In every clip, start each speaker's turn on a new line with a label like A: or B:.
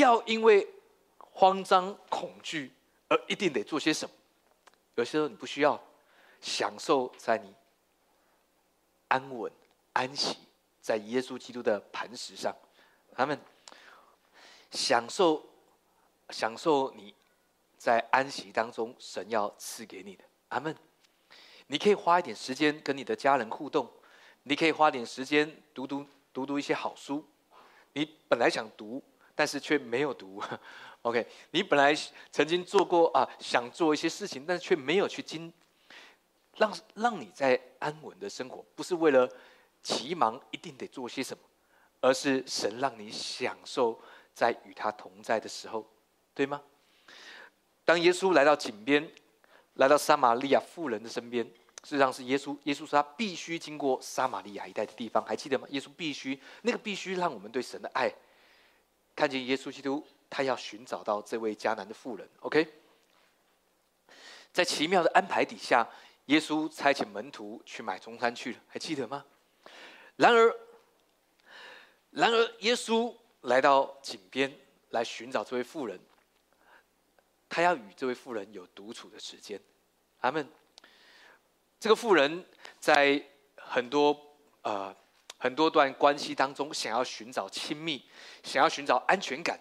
A: 要因为慌张恐惧而一定得做些什么。有些时候你不需要享受在你安稳安息在耶稣基督的磐石上，他们享受享受你在安息当中神要赐给你的。阿门。你可以花一点时间跟你的家人互动，你可以花点时间读读读读一些好书。你本来想读，但是却没有读。OK，你本来曾经做过啊，想做一些事情，但是却没有去经，让让你在安稳的生活，不是为了急忙一定得做些什么，而是神让你享受在与他同在的时候，对吗？当耶稣来到井边，来到撒玛利亚妇人的身边。事实上是耶稣，耶稣说他必须经过撒玛利亚一带的地方，还记得吗？耶稣必须那个必须让我们对神的爱看见耶稣基督，他要寻找到这位迦南的妇人。OK，在奇妙的安排底下，耶稣差遣门徒去买中餐去了，还记得吗？然而，然而耶稣来到井边来寻找这位妇人，他要与这位妇人有独处的时间。阿门。这个妇人在很多呃很多段关系当中，想要寻找亲密，想要寻找安全感，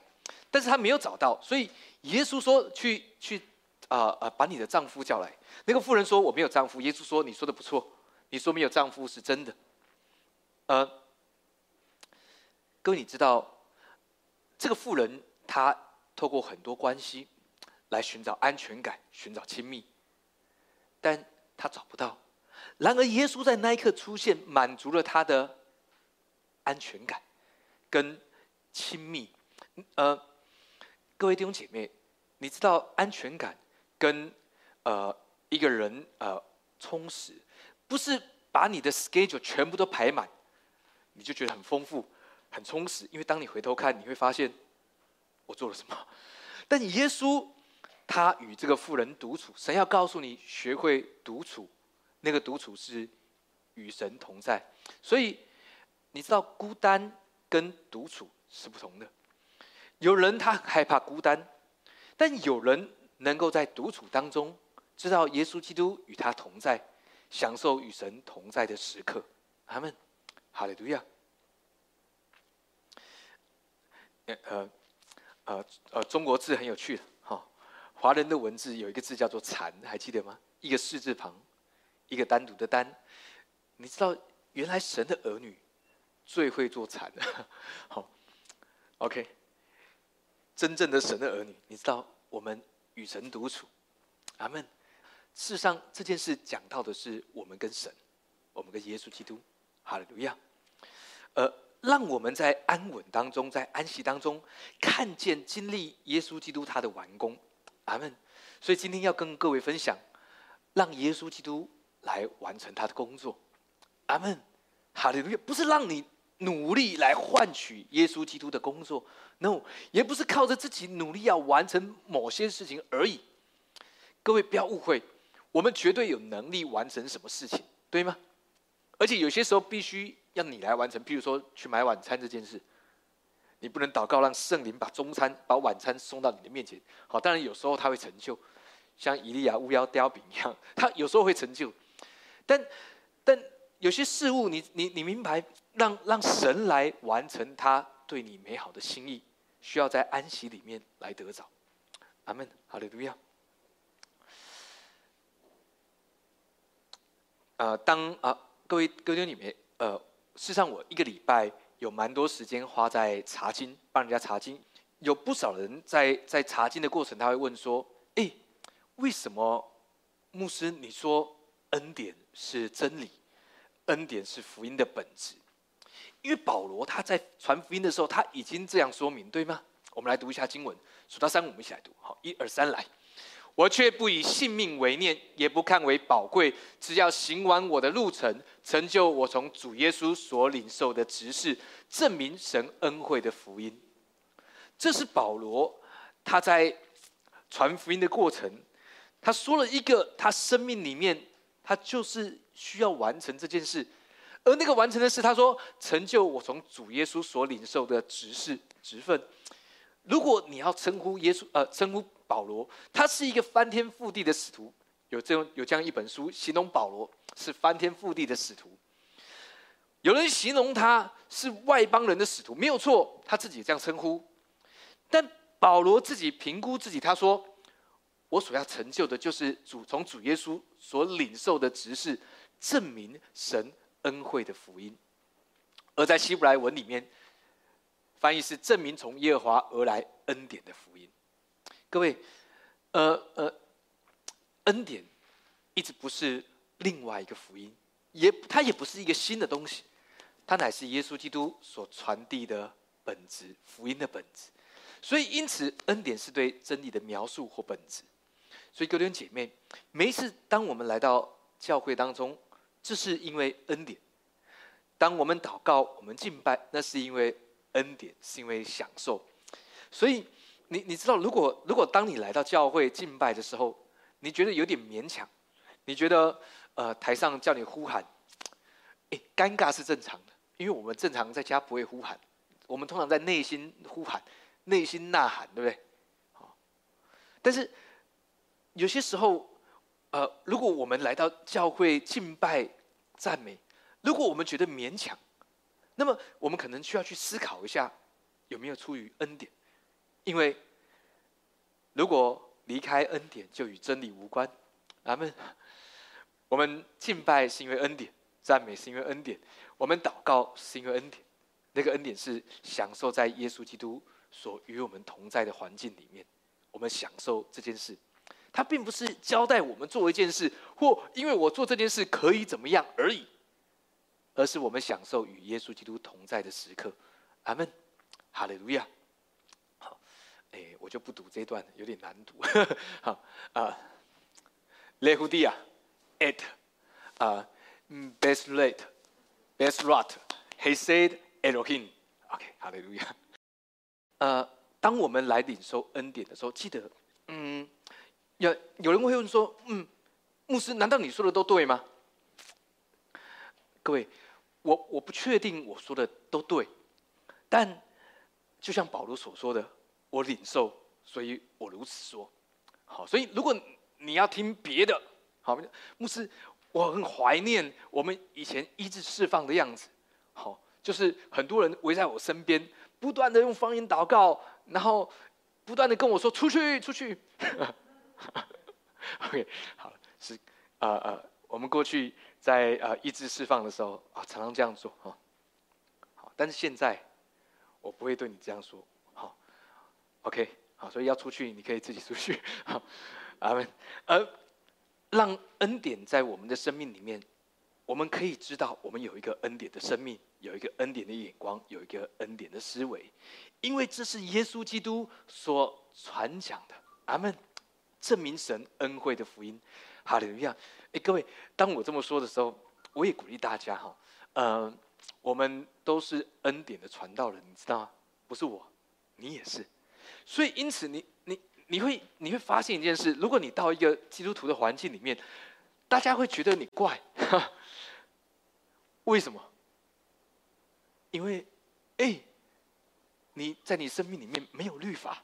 A: 但是他没有找到，所以耶稣说：“去去啊啊，把你的丈夫叫来。”那个妇人说：“我没有丈夫。”耶稣说：“你说的不错，你说没有丈夫是真的。”呃，各位你知道，这个妇人她透过很多关系来寻找安全感，寻找亲密，但。她找不到，然而耶稣在那一刻出现，满足了他的安全感跟亲密。呃，各位弟兄姐妹，你知道安全感跟呃一个人呃充实，不是把你的 schedule 全部都排满，你就觉得很丰富、很充实。因为当你回头看，你会发现我做了什么。但耶稣。他与这个妇人独处，神要告诉你，学会独处，那个独处是与神同在。所以你知道孤单跟独处是不同的。有人他害怕孤单，但有人能够在独处当中知道耶稣基督与他同在，享受与神同在的时刻。阿门，哈利路亚。呃呃呃，中国字很有趣的。华人的文字有一个字叫做“禅”，还记得吗？一个“士”字旁，一个单独的“单”。你知道，原来神的儿女最会做禅的。好，OK，真正的神的儿女，你知道，我们与神独处，阿门。事实上，这件事讲到的是我们跟神，我们跟耶稣基督，哈利路亚。呃，让我们在安稳当中，在安息当中，看见经历耶稣基督他的完工。阿门。所以今天要跟各位分享，让耶稣基督来完成他的工作。阿门。哈利路亚！不是让你努力来换取耶稣基督的工作，no，也不是靠着自己努力要完成某些事情而已。各位不要误会，我们绝对有能力完成什么事情，对吗？而且有些时候必须要你来完成，譬如说去买晚餐这件事。你不能祷告让圣灵把中餐、把晚餐送到你的面前。好，当然有时候他会成就，像以利亚乌腰雕饼一样，他有时候会成就。但但有些事物，你你你明白，让让神来完成他对你美好的心意，需要在安息里面来得着。阿门，哈利路亚。呃，当啊，各位各位你们，呃，事实上我一个礼拜。有蛮多时间花在查经，帮人家查经。有不少人在在查经的过程，他会问说：“哎，为什么牧师你说恩典是真理，恩典是福音的本质？因为保罗他在传福音的时候，他已经这样说明，对吗？我们来读一下经文，数到三，我们一起来读。好，一二三，来。我却不以性命为念，也不看为宝贵，只要行完我的路程，成就我从主耶稣所领受的职事，证明神恩惠的福音。这是保罗他在传福音的过程，他说了一个他生命里面，他就是需要完成这件事，而那个完成的事，他说成就我从主耶稣所领受的职事职分。如果你要称呼耶稣，呃，称呼保罗，他是一个翻天覆地的使徒，有这样有这样一本书形容保罗是翻天覆地的使徒。有人形容他是外邦人的使徒，没有错，他自己这样称呼。但保罗自己评估自己，他说：“我所要成就的，就是主从主耶稣所领受的职事，证明神恩惠的福音。”而在希伯来文里面，翻译是证明从耶和华而来恩典的福音。各位，呃呃，恩典一直不是另外一个福音，也它也不是一个新的东西。它乃是耶稣基督所传递的本质，福音的本质。所以，因此，恩典是对真理的描述或本质。所以，各位姐妹，每一次当我们来到教会当中，这是因为恩典；当我们祷告、我们敬拜，那是因为恩典，是因为享受。所以，你你知道，如果如果当你来到教会敬拜的时候，你觉得有点勉强，你觉得呃台上叫你呼喊，哎，尴尬是正常的。因为我们正常在家不会呼喊，我们通常在内心呼喊、内心呐喊，对不对？好，但是有些时候，呃，如果我们来到教会敬拜、赞美，如果我们觉得勉强，那么我们可能需要去思考一下，有没有出于恩典？因为如果离开恩典，就与真理无关。咱们我们敬拜是因为恩典，赞美是因为恩典。我们祷告是因为恩典，那个恩典是享受在耶稣基督所与我们同在的环境里面，我们享受这件事。他并不是交代我们做一件事，或因为我做这件事可以怎么样而已，而是我们享受与耶稣基督同在的时刻。阿门，哈利路亚。好，哎，我就不读这段，有点难读。好啊，雷胡蒂亚，at 啊，best rate。Best rot, he said, Elohim. OK，哈利路亚。呃，当我们来领受恩典的时候，记得，嗯，有有人会问说，嗯，牧师，难道你说的都对吗？各位，我我不确定我说的都对，但就像保罗所说的，我领受，所以我如此说。好，所以如果你要听别的，好，牧师。我很怀念我们以前医治释放的样子，好，就是很多人围在我身边，不断的用方言祷告，然后不断的跟我说出去出去。OK，好，是呃呃，我们过去在呃意志释放的时候啊，常常这样做哈。好，但是现在我不会对你这样说，好，OK，好，所以要出去你可以自己出去，好，阿门，呃。让恩典在我们的生命里面，我们可以知道，我们有一个恩典的生命，有一个恩典的眼光，有一个恩典的思维，因为这是耶稣基督所传讲的。阿门！证明神恩惠的福音，哈利路亚！哎，各位，当我这么说的时候，我也鼓励大家哈，呃，我们都是恩典的传道人，你知道吗？不是我，你也是。所以，因此，你你。你会你会发现一件事：如果你到一个基督徒的环境里面，大家会觉得你怪，为什么？因为，哎，你在你生命里面没有律法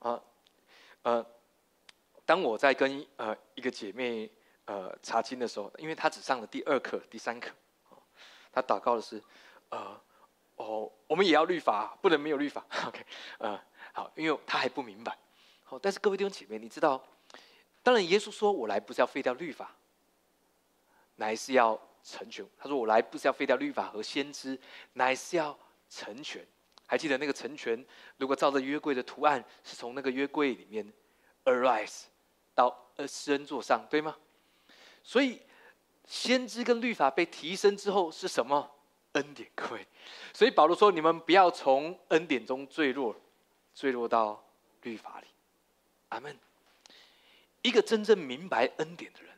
A: 啊，呃，当我在跟呃一个姐妹呃查经的时候，因为她只上了第二课、第三课，她祷告的是，呃，哦，我们也要律法，不能没有律法。OK，呃。好，因为她还不明白。好，但是各位弟兄姐妹，你知道，当然耶稣说：“我来不是要废掉律法，乃是要成全。”他说：“我来不是要废掉律法和先知，乃是要成全。”还记得那个成全？如果照着约柜的图案，是从那个约柜里面 arise 到呃施恩座上，对吗？所以先知跟律法被提升之后是什么？恩典，各位。所以保罗说：“你们不要从恩典中坠落。”坠落到律法里，阿门。一个真正明白恩典的人，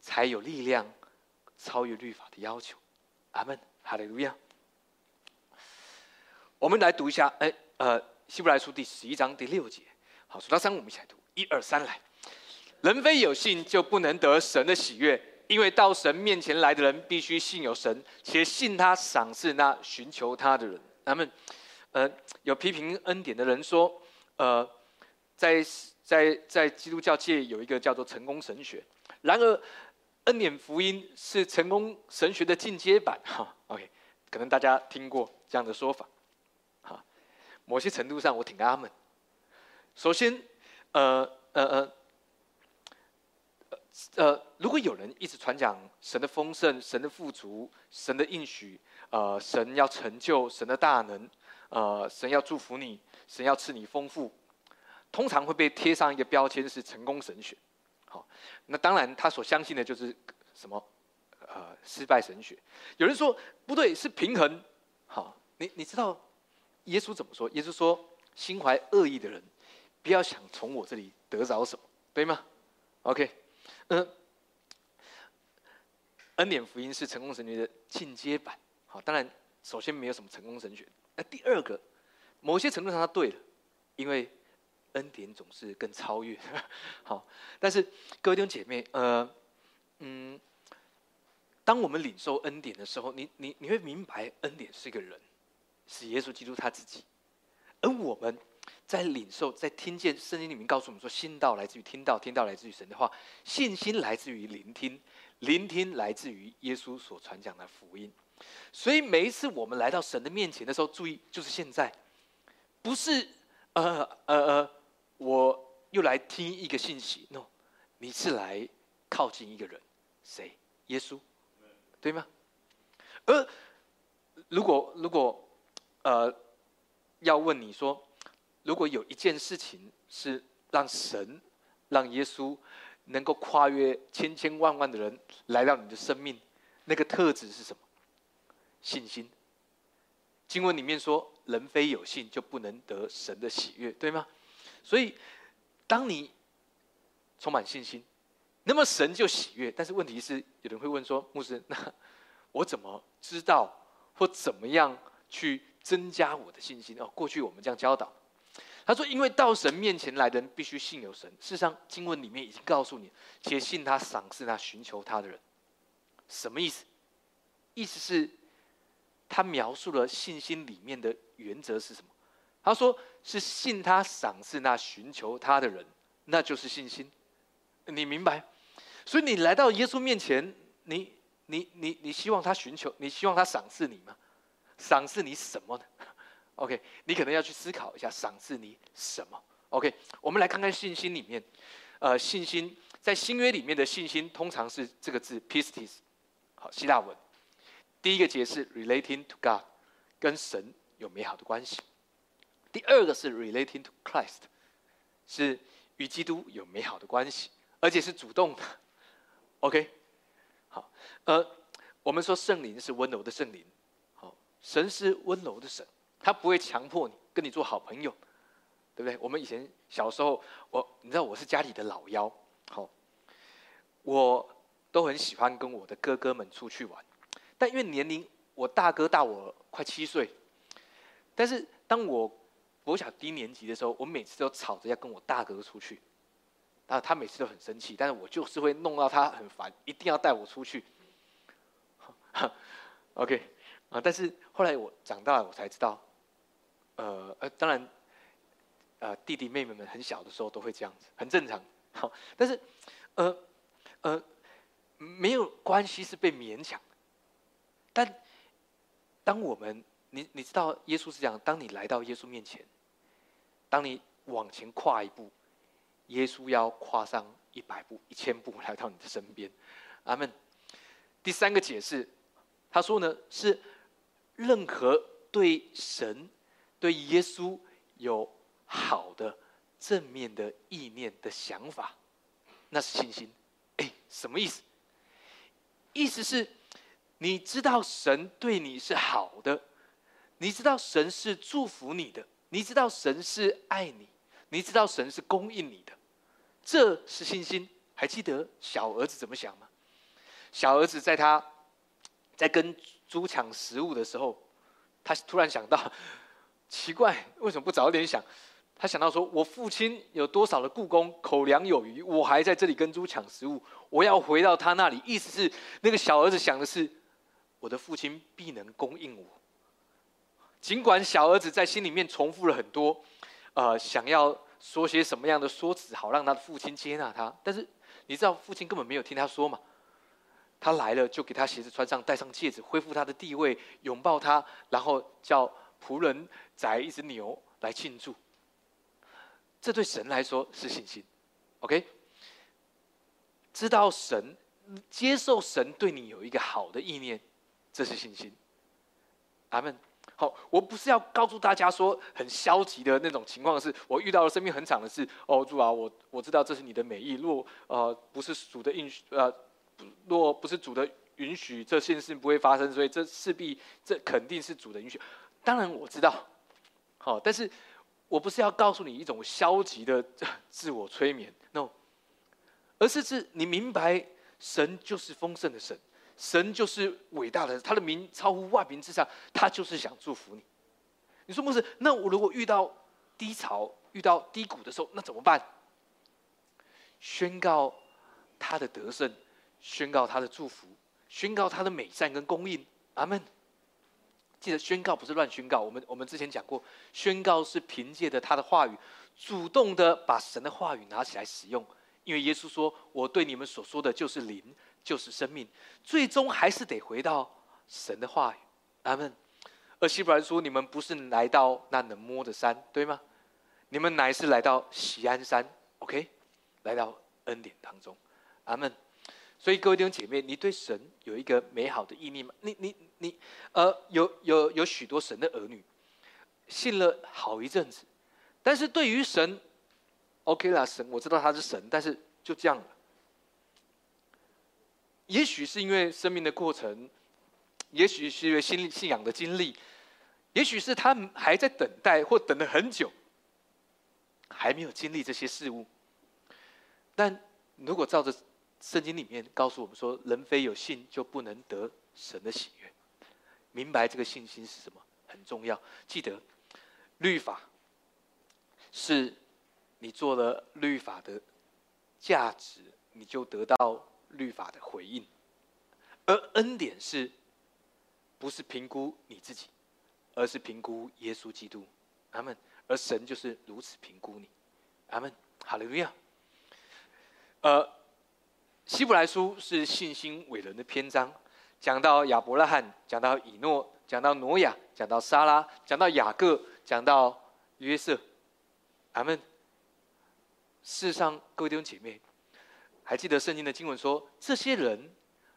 A: 才有力量超越律法的要求，阿门。哈利路亚。我们来读一下，哎，呃，希伯来书第十一章第六节。好，数到三，我们一起来读，一二三，来。人非有信，就不能得神的喜悦，因为到神面前来的人，必须信有神，且信他赏赐那寻求他的人。阿门。呃，有批评恩典的人说，呃，在在在基督教界有一个叫做成功神学。然而，恩典福音是成功神学的进阶版。哈，OK，可能大家听过这样的说法。某些程度上我挺阿门。首先，呃呃呃。呃，如果有人一直传讲神的丰盛、神的富足、神的应许，呃，神要成就神的大能，呃，神要祝福你，神要赐你丰富，通常会被贴上一个标签是成功神学。好，那当然他所相信的就是什么？呃，失败神学。有人说不对，是平衡。好，你你知道耶稣怎么说？耶稣说：心怀恶意的人，不要想从我这里得着什么，对吗？OK。嗯，恩典福音是成功神学的进阶版。好，当然，首先没有什么成功神学。那第二个，某些程度上他对了，因为恩典总是更超越。好，但是各位弟兄姐妹，呃，嗯，当我们领受恩典的时候，你你你会明白，恩典是一个人，是耶稣基督他自己，而我们。在领受，在听见圣经里面告诉我们说，信道来自于听到，听到来自于神的话，信心来自于聆听，聆听来自于耶稣所传讲的福音。所以每一次我们来到神的面前的时候，注意就是现在，不是呃呃呃，我又来听一个信息，no，你是来靠近一个人，谁？耶稣，对吗？而如果如果呃要问你说。如果有一件事情是让神、让耶稣能够跨越千千万万的人来到你的生命，那个特质是什么？信心。经文里面说：“人非有信，就不能得神的喜悦，对吗？”所以，当你充满信心，那么神就喜悦。但是问题是，有人会问说：“牧师，那 我怎么知道或怎么样去增加我的信心？”哦，过去我们这样教导。他说：“因为到神面前来的人必须信有神。事实上，经文里面已经告诉你，且信他、赏赐他、寻求他的人，什么意思？意思是，他描述了信心里面的原则是什么？他说是信他、赏赐那寻求他的人，那就是信心。你明白？所以你来到耶稣面前，你、你、你、你希望他寻求，你希望他赏赐你吗？赏赐你什么呢？” OK，你可能要去思考一下，赏赐你什么？OK，我们来看看信心里面，呃，信心在新约里面的信心通常是这个字 pistis，好，希腊文。第一个解释 relating to God，跟神有美好的关系。第二个是 relating to Christ，是与基督有美好的关系，而且是主动的。OK，好，呃，我们说圣灵是温柔的圣灵，神是温柔的神。他不会强迫你跟你做好朋友，对不对？我们以前小时候，我你知道我是家里的老幺，好，我都很喜欢跟我的哥哥们出去玩，但因为年龄，我大哥大我快七岁，但是当我我小低年级的时候，我每次都吵着要跟我大哥出去，然后他每次都很生气，但是我就是会弄到他很烦，一定要带我出去。OK 啊，但是后来我长大了，我才知道。呃呃，当然，呃，弟弟妹妹们很小的时候都会这样子，很正常。好，但是，呃呃，没有关系是被勉强。但当我们，你你知道，耶稣是讲，当你来到耶稣面前，当你往前跨一步，耶稣要跨上一百步、一千步来到你的身边。阿门。第三个解释，他说呢，是任何对神。对耶稣有好的正面的意念的想法，那是信心。哎，什么意思？意思是，你知道神对你是好的，你知道神是祝福你的，你知道神是爱你，你知道神是供应你的，这是信心。还记得小儿子怎么想吗？小儿子在他在跟猪抢食物的时候，他突然想到。奇怪，为什么不早点想？他想到说：“我父亲有多少的故宫，口粮有余，我还在这里跟猪抢食物，我要回到他那里。”意思是，那个小儿子想的是：“我的父亲必能供应我。”尽管小儿子在心里面重复了很多，呃，想要说些什么样的说辞，好让他的父亲接纳他，但是你知道父亲根本没有听他说嘛？他来了就给他鞋子穿上，戴上戒指，恢复他的地位，拥抱他，然后叫仆人宰一只牛来庆祝。这对神来说是信心，OK？知道神接受神对你有一个好的意念，这是信心。阿门。好，我不是要告诉大家说很消极的那种情况，是我遇到了生命很长的事。哦，主啊，我我知道这是你的美意。若呃不是主的应许，呃若不是主的允许，这件事不会发生。所以这势必这肯定是主的允许。当然我知道，好，但是我不是要告诉你一种消极的自我催眠，no，而是是你明白神就是丰盛的神。神就是伟大的，他的名超乎万民之上，他就是想祝福你。你说牧师，那我如果遇到低潮、遇到低谷的时候，那怎么办？宣告他的得胜，宣告他的祝福，宣告他的美善跟供应。阿门。记得宣告不是乱宣告，我们我们之前讲过，宣告是凭借着他的话语，主动的把神的话语拿起来使用。因为耶稣说：“我对你们所说的就是灵。”就是生命，最终还是得回到神的话语。阿门。而希伯来说：“你们不是来到那能摸的山，对吗？你们乃是来到喜安山。”OK，来到恩典当中。阿门。所以各位弟兄姐妹，你对神有一个美好的意念吗？你、你、你，呃，有、有、有许多神的儿女信了好一阵子，但是对于神，OK 啦，神我知道他是神，但是就这样了。也许是因为生命的过程，也许是因为信信仰的经历，也许是他还在等待或等了很久，还没有经历这些事物。但如果照着圣经里面告诉我们说，人非有信就不能得神的喜悦，明白这个信心是什么很重要。记得律法是你做了律法的价值，你就得到。律法的回应，而恩典是，不是评估你自己，而是评估耶稣基督，阿门。而神就是如此评估你，阿门。哈利路亚。呃，希伯来书是信心伟人的篇章，讲到亚伯拉罕，讲到以诺，讲到挪亚，讲到沙拉，讲到雅各，讲到约瑟，阿门。世上各位弟兄姐妹。还记得圣经的经文说：“这些人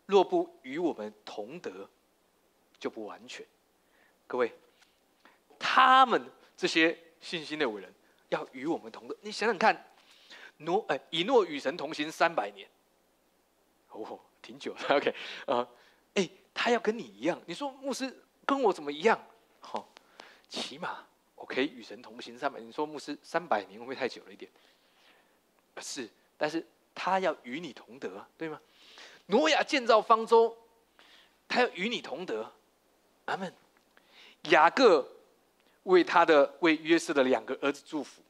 A: 若不与我们同德，就不完全。”各位，他们这些信心的伟人要与我们同德。你想想看，挪哎，以诺与神同行三百年，哦，挺久的。OK，啊，哎，他要跟你一样。你说牧师跟我怎么一样？好，起码我可以与神同行三百。你说牧师三百年会不会太久了一点？是，但是。他要与你同德，对吗？挪亚建造方舟，他要与你同德。阿门。雅各为他的为约瑟的两个儿子祝福，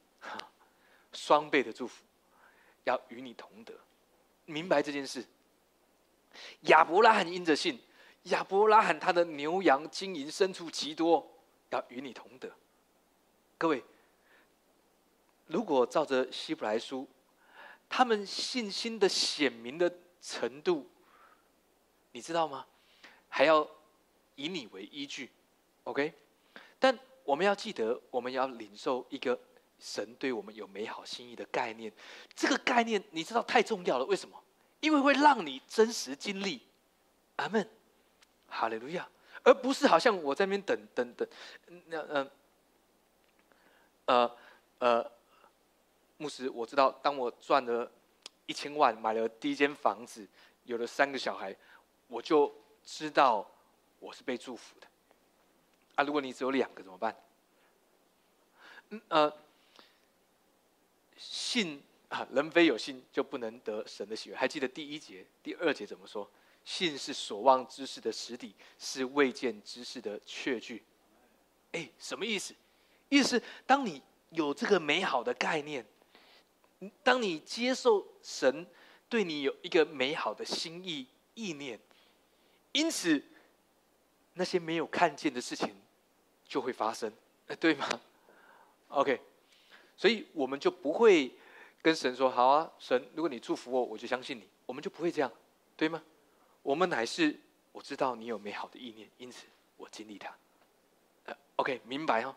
A: 双倍的祝福，要与你同德。明白这件事。亚伯拉罕因着信，亚伯拉罕他的牛羊金银牲畜极多，要与你同德。各位，如果照着希伯来书。他们信心的显明的程度，你知道吗？还要以你为依据，OK？但我们要记得，我们要领受一个神对我们有美好心意的概念。这个概念你知道太重要了，为什么？因为会让你真实经历。阿门，哈利路亚，而不是好像我在那边等等等，那嗯，呃呃。牧师，我知道，当我赚了一千万，买了第一间房子，有了三个小孩，我就知道我是被祝福的。啊，如果你只有两个怎么办？嗯呃，信啊，人非有信就不能得神的喜悦。还记得第一节、第二节怎么说？信是所望之事的实底，是未见之事的确据。哎，什么意思？意思当你有这个美好的概念。当你接受神对你有一个美好的心意意念，因此那些没有看见的事情就会发生，哎，对吗？OK，所以我们就不会跟神说：“好啊，神，如果你祝福我，我就相信你。”我们就不会这样，对吗？我们乃是我知道你有美好的意念，因此我经历它。呃，OK，明白哈。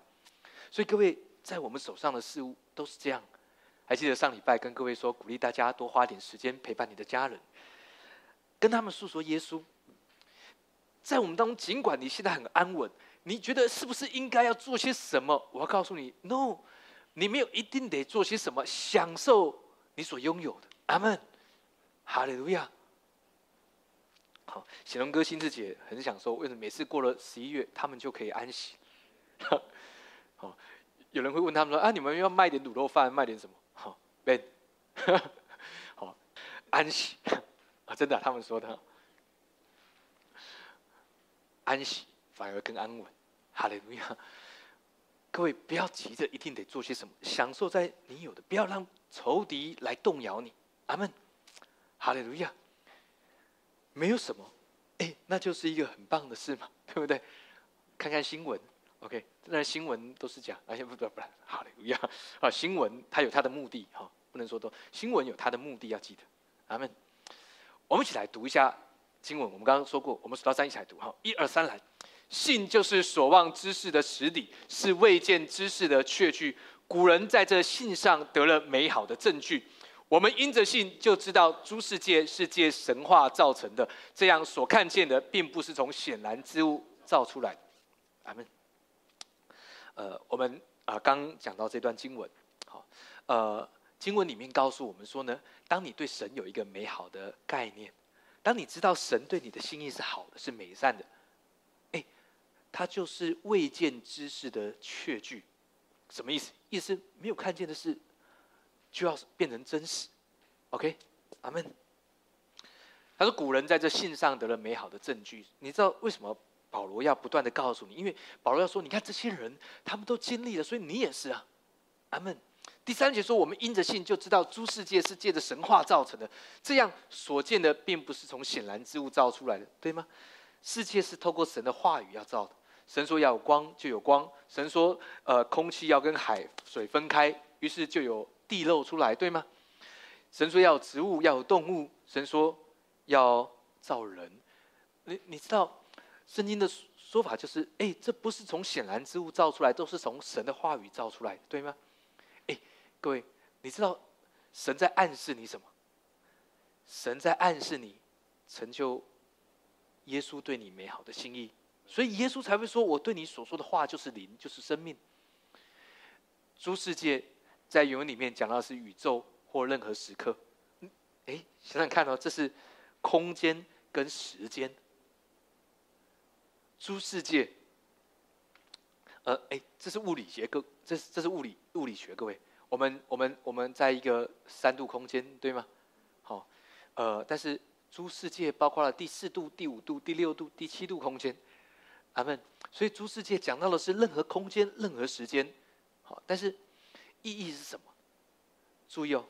A: 所以各位，在我们手上的事物都是这样。还记得上礼拜跟各位说，鼓励大家多花点时间陪伴你的家人，跟他们诉说耶稣。在我们当中，尽管你现在很安稳，你觉得是不是应该要做些什么？我要告诉你，No，你没有一定得做些什么，享受你所拥有的。阿门，哈利路亚。好，显龙哥、心智姐很享受，为什么每次过了十一月，他们就可以安息？好，有人会问他们说：“啊，你们要卖点卤肉饭，卖点什么？”好被 好，安息 啊，真的，他们说的，安息反而更安稳。哈利路亚！各位不要急着一定得做些什么，享受在你有的，不要让仇敌来动摇你。阿门。哈利路亚！没有什么，哎，那就是一个很棒的事嘛，对不对？看看新闻。OK，那新闻都是假，而且不不不，好了，一样啊。新闻它有它的目的，哈，不能说多。新闻有它的目的，要记得。阿门。我们一起来读一下经文。我们刚刚说过，我们数到三一起来读，哈，一二三来。信就是所望之事的实底，是未见之事的确据。古人在这信上得了美好的证据。我们因着信就知道诸世界是借神话造成的，这样所看见的并不是从显然之物造出来。阿门。呃，我们啊刚讲到这段经文，好，呃，经文里面告诉我们说呢，当你对神有一个美好的概念，当你知道神对你的心意是好的，是美善的，它就是未见之事的确据，什么意思？意思没有看见的事，就要变成真实。OK，阿门。他说古人在这信上得了美好的证据，你知道为什么？保罗要不断的告诉你，因为保罗要说，你看这些人，他们都经历了，所以你也是啊。阿门。第三节说，我们因着信就知道诸世界是借着神话造成的，这样所见的并不是从显然之物造出来的，对吗？世界是透过神的话语要造的。神说要有光，就有光；神说，呃，空气要跟海水分开，于是就有地漏出来，对吗？神说要有植物，要有动物；神说要造人。你你知道？圣经的说法就是：哎，这不是从显然之物造出来，都是从神的话语造出来的，对吗？哎，各位，你知道神在暗示你什么？神在暗示你成就耶稣对你美好的心意，所以耶稣才会说：“我对你所说的话就是灵，就是生命。”诸世界在原文里面讲到是宇宙或任何时刻。哎，想想看哦，这是空间跟时间。诸世界，呃，哎，这是物理学，各这是这是物理物理学，各位，我们我们我们在一个三度空间，对吗？好，呃，但是诸世界包括了第四度、第五度、第六度、第七度空间，阿门。所以诸世界讲到的是任何空间、任何时间，好，但是意义是什么？注意哦，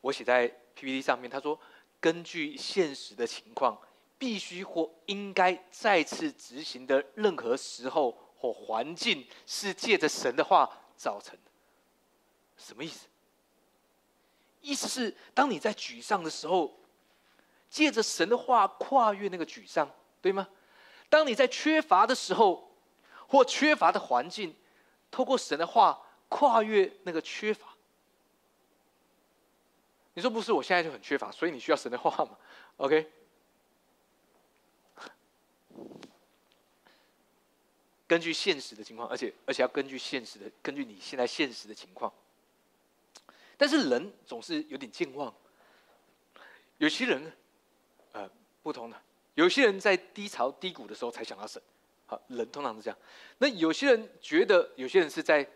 A: 我写在 PPT 上面，他说根据现实的情况。必须或应该再次执行的任何时候或环境，是借着神的话造成的。什么意思？意思是，当你在沮丧的时候，借着神的话跨越那个沮丧，对吗？当你在缺乏的时候，或缺乏的环境，透过神的话跨越那个缺乏。你说不是？我现在就很缺乏，所以你需要神的话吗？OK。根据现实的情况，而且而且要根据现实的，根据你现在现实的情况。但是人总是有点健忘，有些人，呃，不同的，有些人在低潮低谷的时候才想到神，好，人通常是这样。那有些人觉得，有些人是在，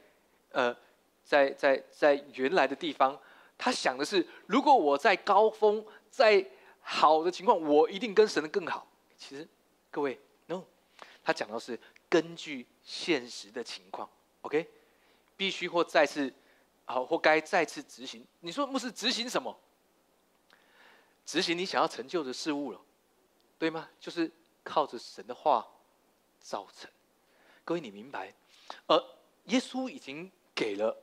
A: 呃，在在在原来的地方，他想的是，如果我在高峰，在好的情况，我一定跟神的更好。其实。各位，no，他讲到是根据现实的情况，OK，必须或再次，好或该再次执行。你说牧师执行什么？执行你想要成就的事物了，对吗？就是靠着神的话造成。各位，你明白？呃，耶稣已经给了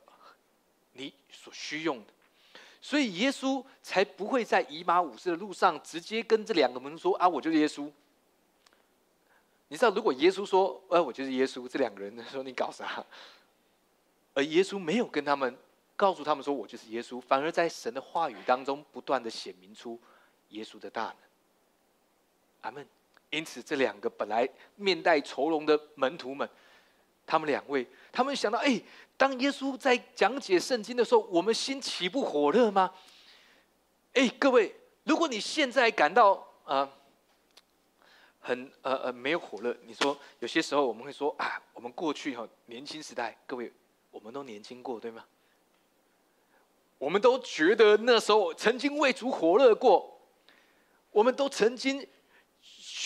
A: 你所需用的，所以耶稣才不会在以马五世的路上直接跟这两个门说：“啊，我就是耶稣。”你知道，如果耶稣说：“呃，我就是耶稣”，这两个人说：“你搞啥？”而耶稣没有跟他们告诉他们说：“我就是耶稣。”反而在神的话语当中不断的显明出耶稣的大能。阿门。因此，这两个本来面带愁容的门徒们，他们两位，他们想到：哎，当耶稣在讲解圣经的时候，我们心岂不火热吗？哎，各位，如果你现在感到啊。很呃呃没有火热。你说有些时候我们会说啊，我们过去哈年轻时代，各位我们都年轻过，对吗？我们都觉得那时候曾经为主火热过，我们都曾经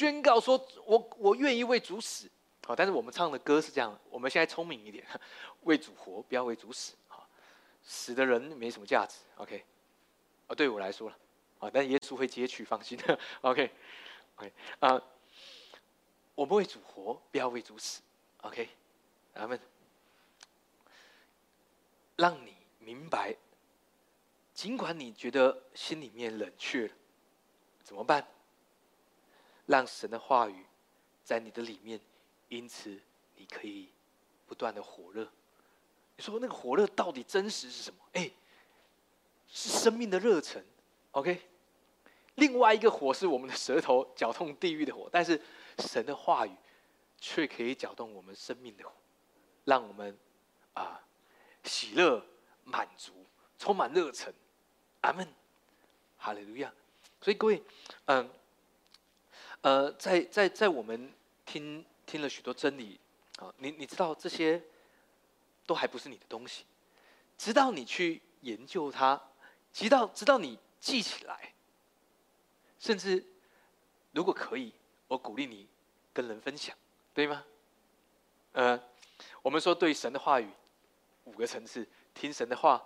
A: 宣告说我我愿意为主死。好，但是我们唱的歌是这样，我们现在聪明一点，为主活，不要为主死。好，死的人没什么价值。OK，啊，对我来说了，啊，但耶稣会接取，放心。OK，OK，啊。我们为主活，不要为主死。OK，咱们让你明白，尽管你觉得心里面冷却了，怎么办？让神的话语在你的里面，因此你可以不断的火热。你说那个火热到底真实是什么？哎，是生命的热忱。OK，另外一个火是我们的舌头绞痛地狱的火，但是。神的话语，却可以搅动我们生命的火，让我们啊喜乐、满足、充满热忱。阿门，哈利路亚。所以各位，嗯，呃，在在在我们听听了许多真理啊，你你知道这些都还不是你的东西，直到你去研究它，直到直到你记起来，甚至如果可以。我鼓励你跟人分享，对吗？呃，我们说对神的话语五个层次：听神的话、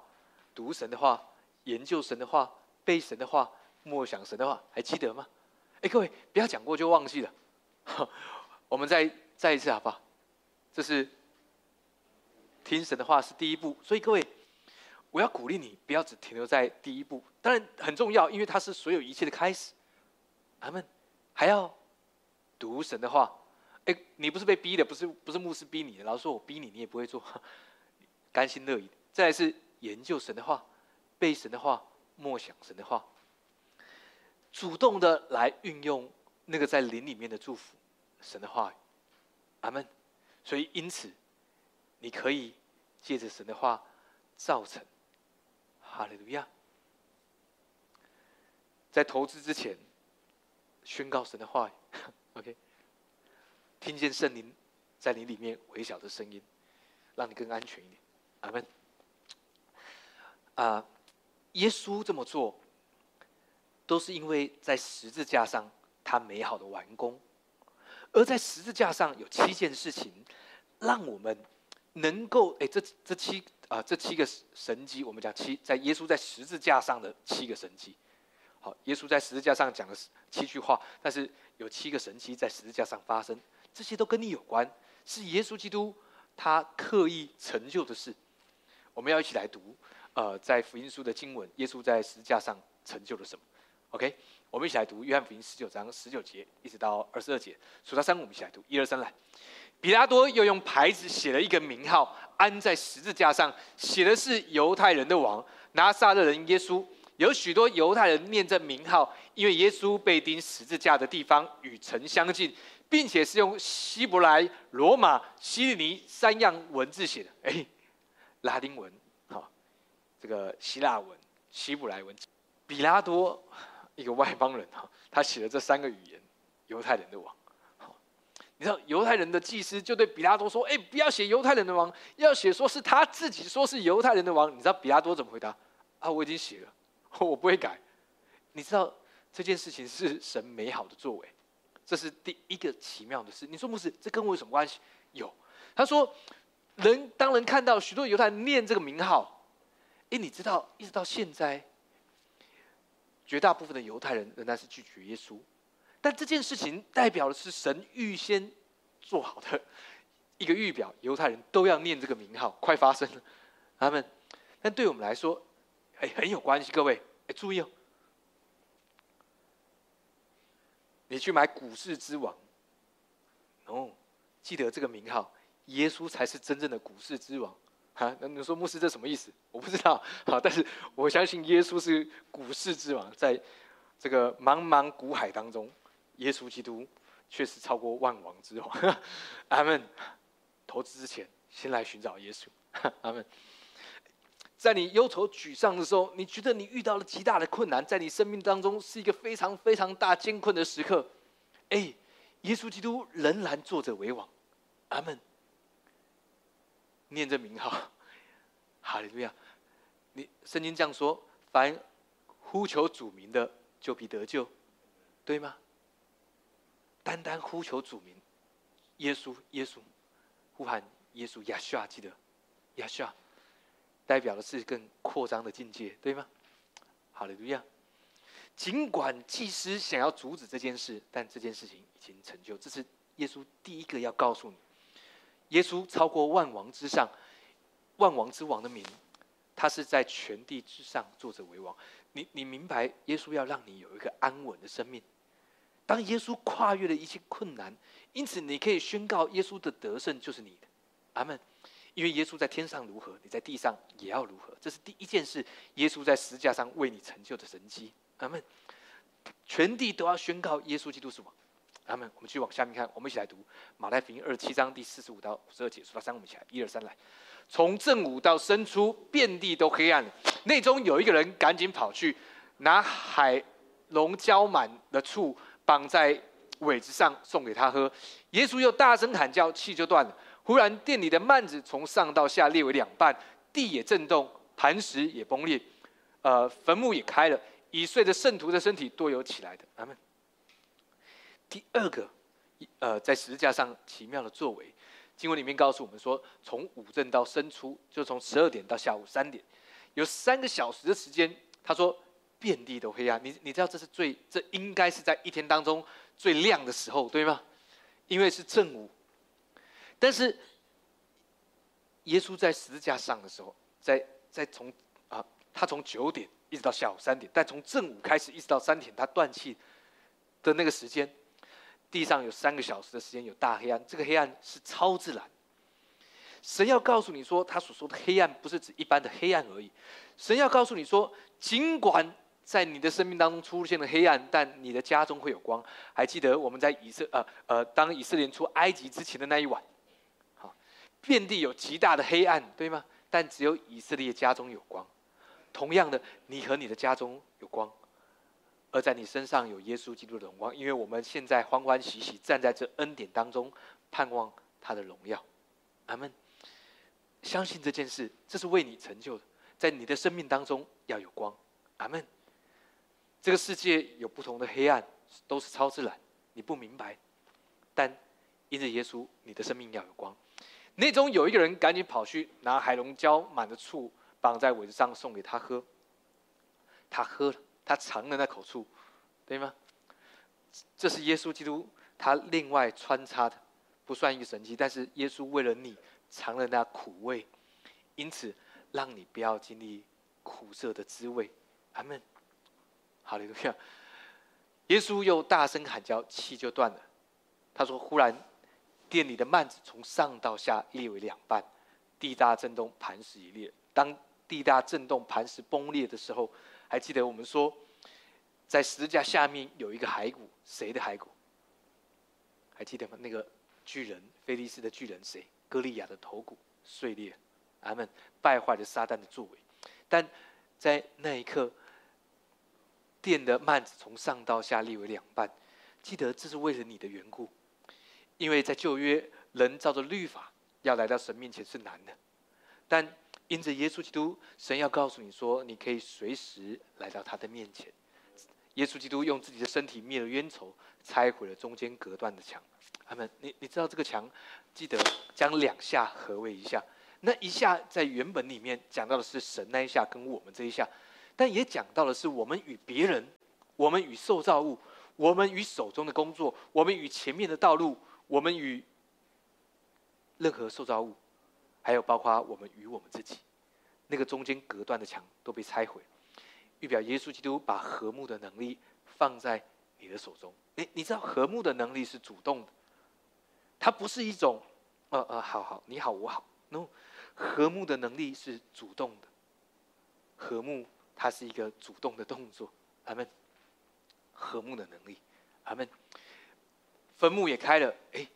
A: 读神的话、研究神的话、背神的话、默想神的话，还记得吗？哎，各位不要讲过就忘记了。我们再再一次好不好？这是听神的话是第一步，所以各位，我要鼓励你不要只停留在第一步，当然很重要，因为它是所有一切的开始。阿门，还要。读神的话，哎，你不是被逼的，不是不是牧师逼你的，老师说我逼你，你也不会做，甘心乐意。再来是研究神的话，背神的话，默想神的话，主动的来运用那个在灵里面的祝福，神的话语，阿门。所以因此，你可以借着神的话造成，哈利路亚。在投资之前，宣告神的话语。OK，听见圣灵在你里面微小的声音，让你更安全一点。阿门。啊，耶稣这么做，都是因为在十字架上他美好的完工，而在十字架上有七件事情，让我们能够哎，这这七啊这七个神迹，我们讲七，在耶稣在十字架上的七个神迹。好，耶稣在十字架上讲了七句话，但是有七个神迹在十字架上发生，这些都跟你有关，是耶稣基督他刻意成就的事。我们要一起来读，呃，在福音书的经文，耶稣在十字架上成就了什么？OK，我们一起来读约翰福音十九章十九节一直到二十二节，数到三，我们一起来读，一二三来。比拉多又用牌子写了一个名号，安在十字架上，写的是犹太人的王拿撒勒人耶稣。有许多犹太人念这名号，因为耶稣被钉十字架的地方与城相近，并且是用希伯来、罗马、希利尼三样文字写的。哎，拉丁文，好，这个希腊文、希伯来文。比拉多一个外邦人哈，他写了这三个语言，犹太人的王。你知道犹太人的祭司就对比拉多说：“哎，不要写犹太人的王，要写说是他自己说是犹太人的王。”你知道比拉多怎么回答？啊，我已经写了。我不会改，你知道这件事情是神美好的作为，这是第一个奇妙的事。你说牧师，这跟我有什么关系？有，他说，人当人看到许多犹太人念这个名号，哎，你知道，一直到现在，绝大部分的犹太人仍然是拒绝耶稣，但这件事情代表的是神预先做好的，一个预表，犹太人都要念这个名号，快发生了，他们。但对我们来说，哎，很有关系。各位，哎，注意哦，你去买股市之王，哦，记得这个名号，耶稣才是真正的股市之王。哈，那你说牧师这什么意思？我不知道。好，但是我相信耶稣是股市之王，在这个茫茫股海当中，耶稣基督确实超过万王之王。阿门。投资之前，先来寻找耶稣。阿门。在你忧愁沮丧的时候，你觉得你遇到了极大的困难，在你生命当中是一个非常非常大艰困的时刻。哎，耶稣基督仍然坐着为王。阿门。念着名号，哈利路亚！你圣经这样说：凡呼求主名的，就必得救，对吗？单单呼求主名，耶稣，耶稣，呼喊耶稣，亚夏，记得亚夏，代表的是更扩张的境界，对吗？哈利路亚！尽管祭司想要阻止这件事，但这件事情已经成就。这是耶稣第一个要告诉你。耶稣超过万王之上，万王之王的名，他是在全地之上坐着为王。你你明白，耶稣要让你有一个安稳的生命。当耶稣跨越了一切困难，因此你可以宣告耶稣的得胜就是你的。阿门。因为耶稣在天上如何，你在地上也要如何。这是第一件事，耶稣在十字架上为你成就的神迹。阿门。全地都要宣告耶稣基督是王。阿门。我们继续往下面看，我们一起来读马太福音二十七章第四十五到五十二节，数到三，我们一起来，一二三，来。从正午到申初，遍地都黑暗了。内中有一个人赶紧跑去，拿海龙浇满的醋绑在苇子上送给他喝。耶稣又大声喊叫，气就断了。忽然店里的幔子从上到下裂为两半，地也震动，磐石也崩裂，呃，坟墓也开了，已睡的圣徒的身体多有起来的。阿门。第二个，呃，在十字架上奇妙的作为，经文里面告诉我们说，从午正到申初，就从十二点到下午三点，有三个小时的时间。他说，遍地都黑暗。你你知道这是最，这应该是在一天当中最亮的时候，对吗？因为是正午。但是，耶稣在十字架上的时候，在在从啊，他从九点一直到下午三点，但从正午开始一直到三点，他断气的那个时间。地上有三个小时的时间有大黑暗，这个黑暗是超自然。神要告诉你说，他所说的黑暗不是指一般的黑暗而已。神要告诉你说，尽管在你的生命当中出现了黑暗，但你的家中会有光。还记得我们在以色呃呃，当以色列出埃及之前的那一晚，好，遍地有极大的黑暗，对吗？但只有以色列家中有光。同样的，你和你的家中有光。而在你身上有耶稣基督的荣光，因为我们现在欢欢喜喜站在这恩典当中，盼望他的荣耀。阿门。相信这件事，这是为你成就的，在你的生命当中要有光。阿门。这个世界有不同的黑暗，都是超自然，你不明白。但因着耶稣，你的生命要有光。那中有一个人赶紧跑去拿海龙胶满的醋绑在苇子上送给他喝，他喝了。他尝了那口醋，对吗？这是耶稣基督他另外穿插的，不算一个神迹，但是耶稣为了你尝了那苦味，因此让你不要经历苦涩的滋味。阿门。好利路亚。耶稣又大声喊叫，气就断了。他说：“忽然店里的幔子从上到下裂为两半，地大震动，磐石一裂。当地大震动，磐石崩裂的时候。”还记得我们说，在十字架下面有一个骸骨，谁的骸骨？还记得吗？那个巨人，菲利斯的巨人，谁？歌利亚的头骨碎裂，他们败坏了撒旦的作为。但在那一刻，殿的幔子从上到下裂为两半。记得这是为了你的缘故，因为在旧约，人照着律法要来到神面前是难的，但。因着耶稣基督，神要告诉你说，你可以随时来到他的面前。耶稣基督用自己的身体灭了冤仇，拆毁了中间隔断的墙。他们，你你知道这个墙，记得将两下合为一下。那一下在原本里面讲到的是神那一下跟我们这一下，但也讲到的是我们与别人，我们与受造物，我们与手中的工作，我们与前面的道路，我们与任何受造物，还有包括我们与我们自己，那个中间隔断的墙都被拆毁，预表耶稣基督把和睦的能力放在你的手中。你你知道和睦的能力是主动的，它不是一种，呃呃，好好，你好我好，no，和睦的能力是主动的，和睦它是一个主动的动作，阿门。和睦的能力，阿门。坟墓也开了，哎，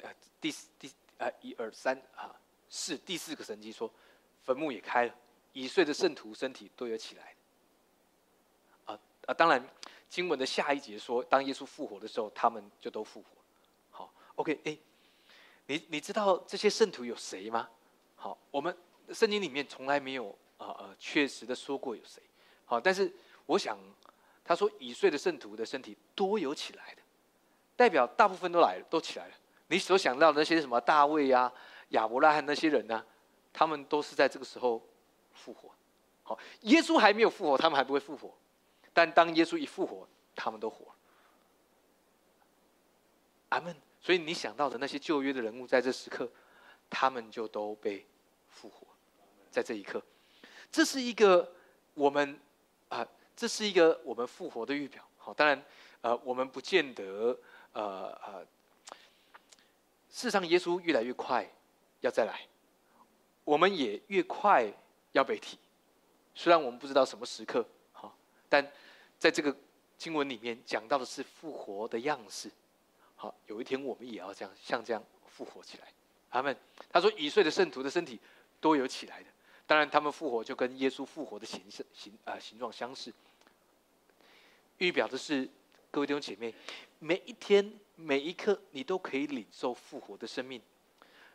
A: 呃，第第呃一二三啊，四第四个神迹说，坟墓也开了，已睡的圣徒身体都有起来。啊啊，当然，经文的下一节说，当耶稣复活的时候，他们就都复活。好，OK，哎，你你知道这些圣徒有谁吗？好，我们圣经里面从来没有啊呃确实的说过有谁。好，但是我想。他说：“已睡的圣徒的身体多有起来的，代表大部分都来了，都起来了。你所想到那些什么大卫呀、亚伯拉罕那些人呢？他们都是在这个时候复活。好，耶稣还没有复活，他们还不会复活。但当耶稣一复活，他们都活。阿门。所以你想到的那些旧约的人物，在这时刻，他们就都被复活，在这一刻，这是一个我们啊。”这是一个我们复活的预表，好，当然，呃，我们不见得，呃呃，事实上，耶稣越来越快要再来，我们也越快要被提。虽然我们不知道什么时刻，好，但在这个经文里面讲到的是复活的样式，好，有一天我们也要这样像这样复活起来。他们他说，已睡的圣徒的身体都有起来的，当然，他们复活就跟耶稣复活的形式形啊形状相似。预表的是，各位弟兄姐妹，每一天每一刻，你都可以领受复活的生命，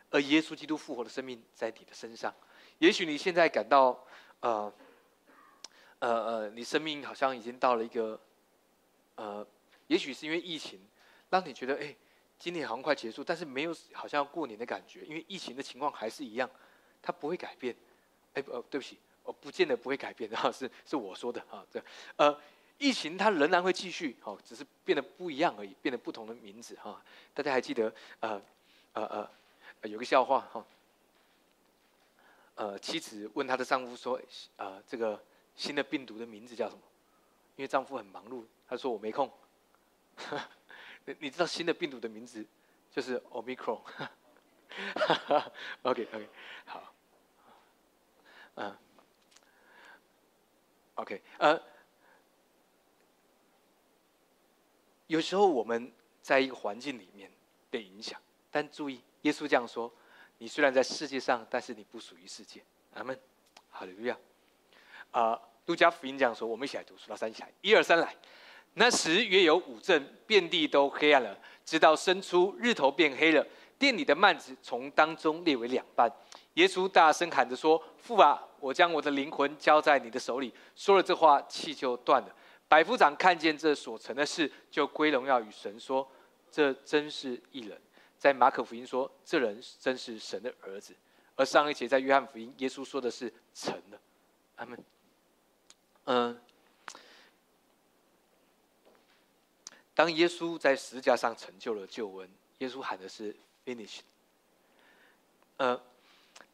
A: 而耶稣基督复活的生命在你的身上。也许你现在感到，呃，呃呃，你生命好像已经到了一个，呃，也许是因为疫情，让你觉得，哎，今年好像快结束，但是没有好像要过年的感觉，因为疫情的情况还是一样，它不会改变。哎，呃，对不起，我不见得不会改变啊，是是我说的啊，对，呃。疫情它仍然会继续，好，只是变得不一样而已，变得不同的名字哈。大家还记得呃呃呃有个笑话哈，呃妻子问她的丈夫说，呃这个新的病毒的名字叫什么？因为丈夫很忙碌，他说我没空。你你知道新的病毒的名字就是 Omicron。OK OK 好，嗯，OK 呃。有时候我们在一个环境里面被影响，但注意，耶稣这样说：“你虽然在世界上，但是你不属于世界。”阿门，哈利路亚。啊，路加福音这样说，我们一起来读，数到三起来，一二三来。那时约有五阵，遍地都黑暗了，直到生出日头变黑了，店里的幔子从当中裂为两半。耶稣大声喊着说：“父啊，我将我的灵魂交在你的手里。”说了这话，气就断了。百夫长看见这所成的事，就归荣耀与神，说：“这真是一人。”在马可福音说：“这人真是神的儿子。”而上一节在约翰福音，耶稣说的是“成了”。阿门。嗯，当耶稣在十字架上成就了救恩，耶稣喊的是 “finish”。呃，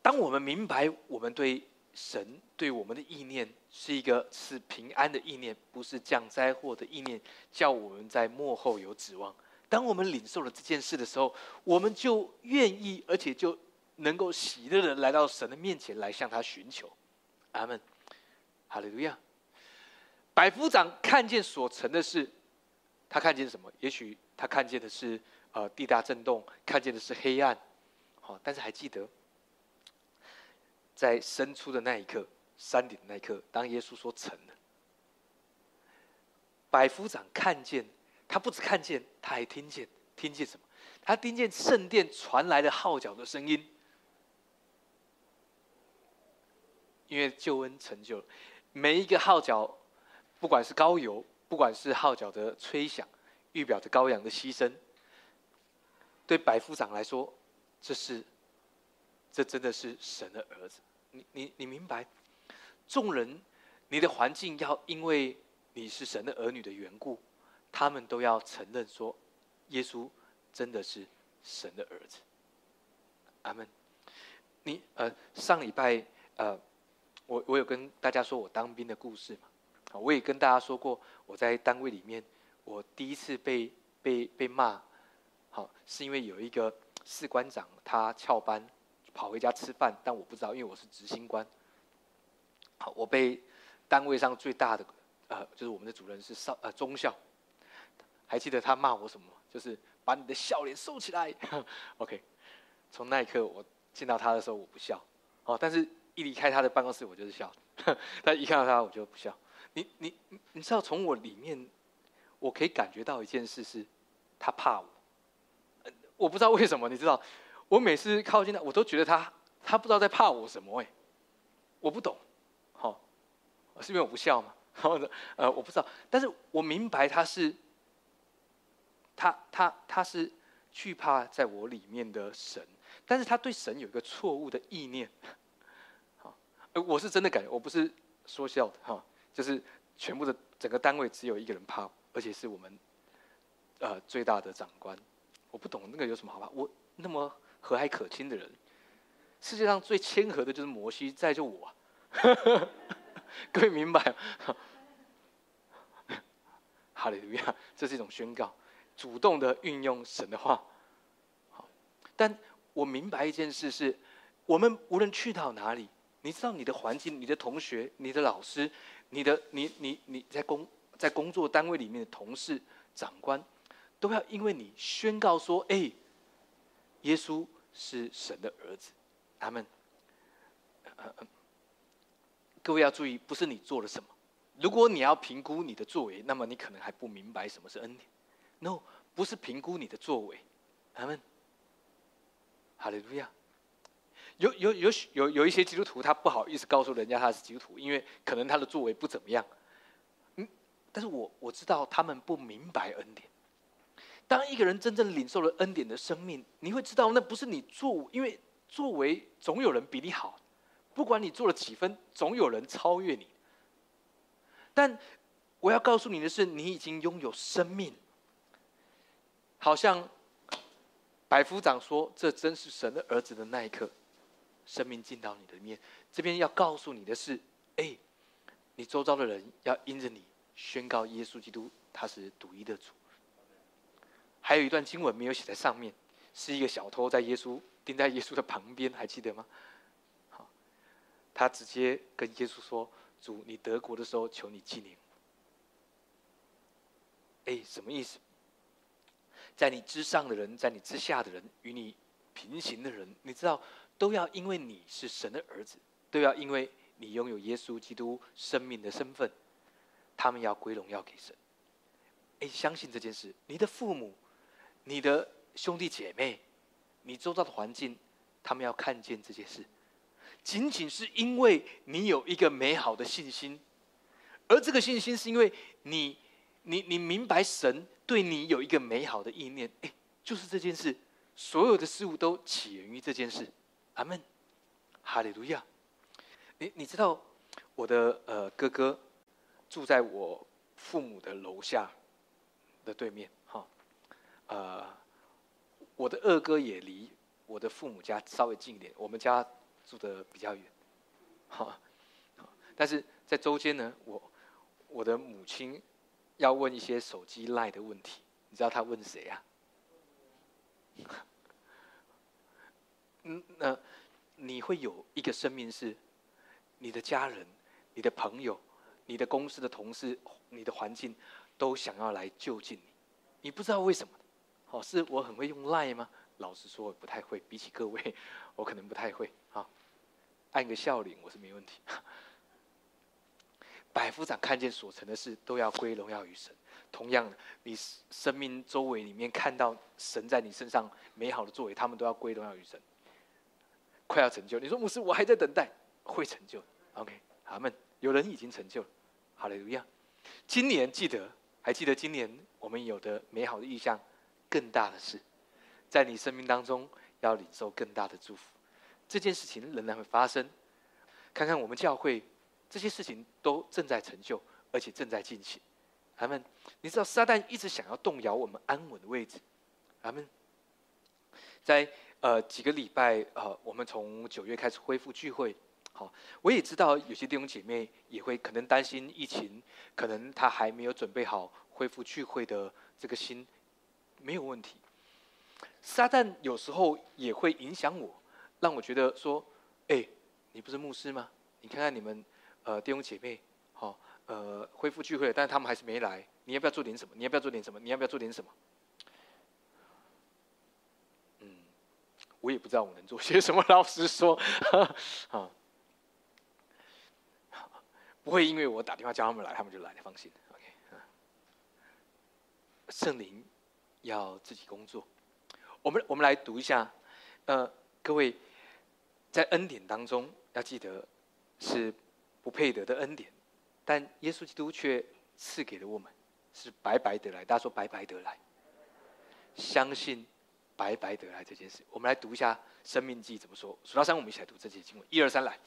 A: 当我们明白我们对神对我们的意念。是一个是平安的意念，不是降灾祸的意念，叫我们在幕后有指望。当我们领受了这件事的时候，我们就愿意，而且就能够喜乐的来到神的面前来向他寻求。阿门，哈利路亚。百夫长看见所成的事，他看见什么？也许他看见的是呃地大震动，看见的是黑暗。好，但是还记得在伸出的那一刻。山顶的那一刻，当耶稣说成了，百夫长看见，他不止看见，他还听见，听见什么？他听见圣殿传来的号角的声音，因为救恩成就了。每一个号角，不管是高油，不管是号角的吹响，预表着羔羊的牺牲。对百夫长来说，这是，这真的是神的儿子。你你你明白？众人，你的环境要因为你是神的儿女的缘故，他们都要承认说，耶稣真的是神的儿子。阿门。你呃，上礼拜呃，我我有跟大家说我当兵的故事嘛？我也跟大家说过，我在单位里面，我第一次被被被骂，好，是因为有一个士官长他翘班跑回家吃饭，但我不知道，因为我是执行官。好，我被单位上最大的呃，就是我们的主任是少呃中校，还记得他骂我什么？就是把你的笑脸收起来。OK，从那一刻我见到他的时候我不笑，哦，但是一离开他的办公室我就是笑，但一看到他我就不笑。你你你知道从我里面，我可以感觉到一件事是，他怕我，我不知道为什么，你知道，我每次靠近他，我都觉得他他不知道在怕我什么哎，我不懂，好，是因为我不笑吗？然后呢，呃，我不知道，但是我明白他是，他他他是惧怕在我里面的神，但是他对神有一个错误的意念，好，我是真的感觉，我不是说笑的。哈。就是全部的整个单位只有一个人怕，而且是我们呃最大的长官。我不懂那个有什么好怕？我那么和蔼可亲的人，世界上最谦和的就是摩西，在就我。各位明白？哈利路亚！这是一种宣告，主动的运用神的话。好，但我明白一件事是，我们无论去到哪里，你知道你的环境、你的同学、你的老师。你的你你你在工在工作单位里面的同事长官，都要因为你宣告说：“哎，耶稣是神的儿子。”他们，各位要注意，不是你做了什么。如果你要评估你的作为，那么你可能还不明白什么是恩典。No，不是评估你的作为。他们，哈利路亚。有有有有有一些基督徒，他不好意思告诉人家他是基督徒，因为可能他的作为不怎么样。嗯，但是我我知道他们不明白恩典。当一个人真正领受了恩典的生命，你会知道那不是你作，因为作为总有人比你好，不管你做了几分，总有人超越你。但我要告诉你的是，你已经拥有生命。好像百夫长说：“这真是神的儿子”的那一刻。生命进到你的里面，这边要告诉你的是，哎，你周遭的人要因着你宣告耶稣基督他是独一的主。还有一段经文没有写在上面，是一个小偷在耶稣钉在耶稣的旁边，还记得吗？好，他直接跟耶稣说：“主，你得国的时候，求你纪念。”哎，什么意思？在你之上的人，在你之下的人，与你平行的人，你知道？都要因为你是神的儿子，都要因为你拥有耶稣基督生命的身份，他们要归荣耀给神。哎，相信这件事，你的父母、你的兄弟姐妹、你周遭的环境，他们要看见这件事，仅仅是因为你有一个美好的信心，而这个信心是因为你、你、你明白神对你有一个美好的意念。哎，就是这件事，所有的事物都起源于这件事。阿门，哈利路亚。你你知道我的呃哥哥住在我父母的楼下的对面，呃，我的二哥也离我的父母家稍微近一点，我们家住的比较远，好，但是在周间呢，我我的母亲要问一些手机赖的问题，你知道他问谁呀？嗯，那你会有一个生命是，你的家人、你的朋友、你的公司的同事、你的环境，都想要来就近你，你不知道为什么？哦，是我很会用赖吗？老实说，我不太会。比起各位，我可能不太会。啊，按个笑脸我是没问题。百夫长看见所成的事，都要归荣耀于神。同样的，你生命周围里面看到神在你身上美好的作为，他们都要归荣耀于神。快要成就，你说牧师，我还在等待，会成就。OK，阿门。有人已经成就了，好了，一样。今年记得，还记得今年我们有的美好的意向，更大的事，在你生命当中要领受更大的祝福。这件事情仍然会发生。看看我们教会这些事情都正在成就，而且正在进行。阿门。你知道撒旦一直想要动摇我们安稳的位置，阿门。在呃几个礼拜，呃，我们从九月开始恢复聚会。好，我也知道有些弟兄姐妹也会可能担心疫情，可能他还没有准备好恢复聚会的这个心，没有问题。撒旦有时候也会影响我，让我觉得说，哎，你不是牧师吗？你看看你们呃弟兄姐妹，好，呃恢复聚会，但是他们还是没来，你要不要做点什么？你要不要做点什么？你要不要做点什么？嗯，我也不知道我能做些什么。老实说，啊。不会因为我打电话叫他们来，他们就来，你放心。OK，圣灵要自己工作。我们我们来读一下，呃，各位在恩典当中要记得是不配得的恩典，但耶稣基督却赐给了我们，是白白得来。大家说白白得来，相信白白得来这件事。我们来读一下《生命记》怎么说。数到三，我们一起来读这节经文。一二三，来。